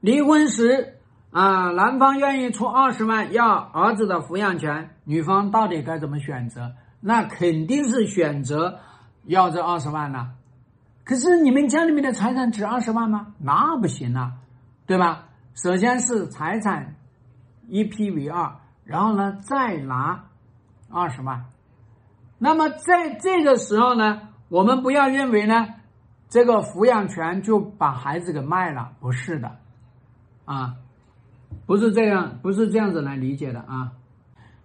离婚时啊，男方愿意出二十万要儿子的抚养权，女方到底该怎么选择？那肯定是选择要这二十万了。可是你们家里面的财产值二十万吗？那不行啊，对吧？首先是财产一批为二，然后呢再拿二十万。那么在这个时候呢，我们不要认为呢，这个抚养权就把孩子给卖了，不是的，啊，不是这样，不是这样子来理解的啊。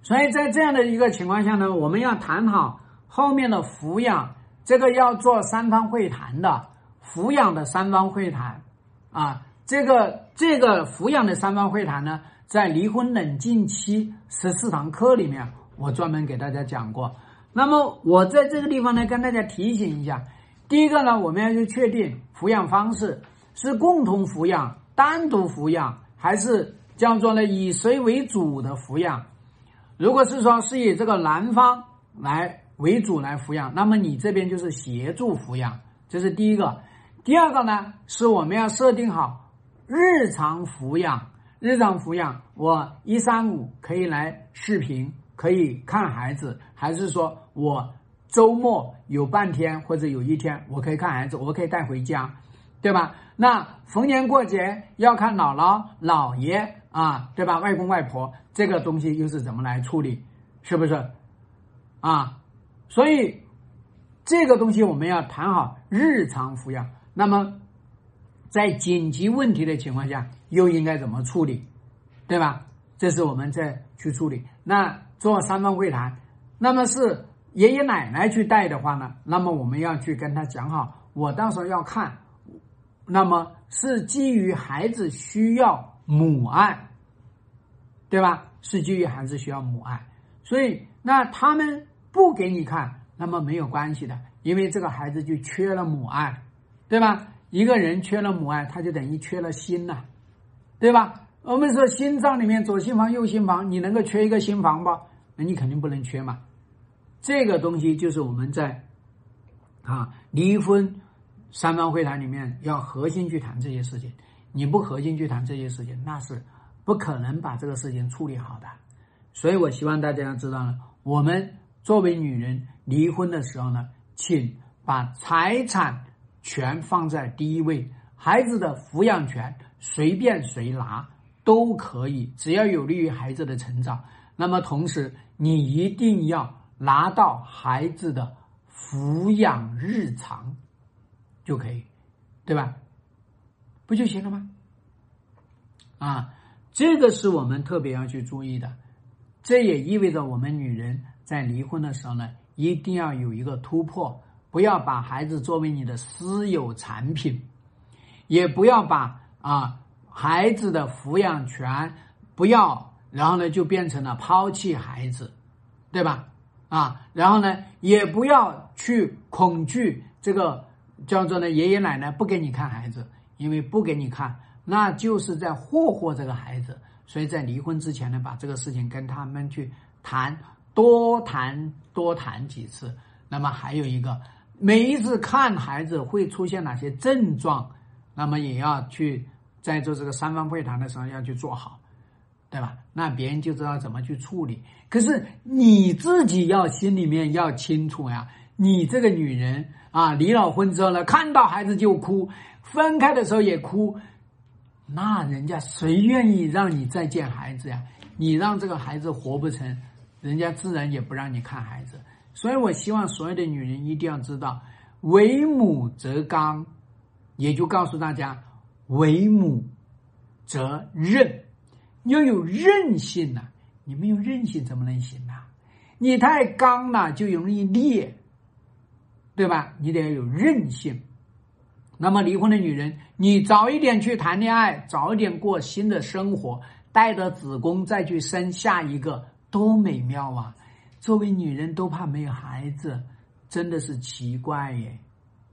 所以在这样的一个情况下呢，我们要谈好后面的抚养。这个要做三方会谈的抚养的三方会谈，啊，这个这个抚养的三方会谈呢，在离婚冷静期十四堂课里面，我专门给大家讲过。那么我在这个地方呢，跟大家提醒一下，第一个呢，我们要去确定抚养方式是共同抚养、单独抚养，还是叫做呢以谁为主的抚养。如果是说是以这个男方来。为主来抚养，那么你这边就是协助抚养，这是第一个。第二个呢，是我们要设定好日常抚养。日常抚养，我一三五可以来视频，可以看孩子，还是说我周末有半天或者有一天我可以看孩子，我可以带回家，对吧？那逢年过节要看姥姥、姥爷啊，对吧？外公外婆这个东西又是怎么来处理？是不是？啊？所以，这个东西我们要谈好日常抚养。那么，在紧急问题的情况下，又应该怎么处理，对吧？这是我们在去处理。那做三方会谈，那么是爷爷奶奶去带的话呢？那么我们要去跟他讲好，我到时候要看，那么是基于孩子需要母爱，对吧？是基于孩子需要母爱，所以那他们。不给你看，那么没有关系的，因为这个孩子就缺了母爱，对吧？一个人缺了母爱，他就等于缺了心呐，对吧？我们说心脏里面左心房、右心房，你能够缺一个心房不？那你肯定不能缺嘛。这个东西就是我们在啊离婚三方会谈里面要核心去谈这些事情。你不核心去谈这些事情，那是不可能把这个事情处理好的。所以我希望大家要知道呢，我们。作为女人离婚的时候呢，请把财产权放在第一位，孩子的抚养权随便谁拿都可以，只要有利于孩子的成长。那么同时，你一定要拿到孩子的抚养日常就可以，对吧？不就行了吗？啊，这个是我们特别要去注意的，这也意味着我们女人。在离婚的时候呢，一定要有一个突破，不要把孩子作为你的私有产品，也不要把啊孩子的抚养权不要，然后呢就变成了抛弃孩子，对吧？啊，然后呢也不要去恐惧这个叫做呢爷爷奶奶不给你看孩子，因为不给你看，那就是在霍霍这个孩子。所以在离婚之前呢，把这个事情跟他们去谈。多谈多谈几次，那么还有一个，每一次看孩子会出现哪些症状，那么也要去在做这个三方会谈的时候要去做好，对吧？那别人就知道怎么去处理。可是你自己要心里面要清楚呀，你这个女人啊，离了婚之后呢，看到孩子就哭，分开的时候也哭，那人家谁愿意让你再见孩子呀？你让这个孩子活不成。人家自然也不让你看孩子，所以我希望所有的女人一定要知道，为母则刚，也就告诉大家，为母则韧，要有韧性呐。你没有韧性怎么能行呢？你太刚了就容易裂，对吧？你得要有韧性。那么离婚的女人，你早一点去谈恋爱，早一点过新的生活，带着子宫再去生下一个。多美妙啊！作为女人都怕没有孩子，真的是奇怪耶。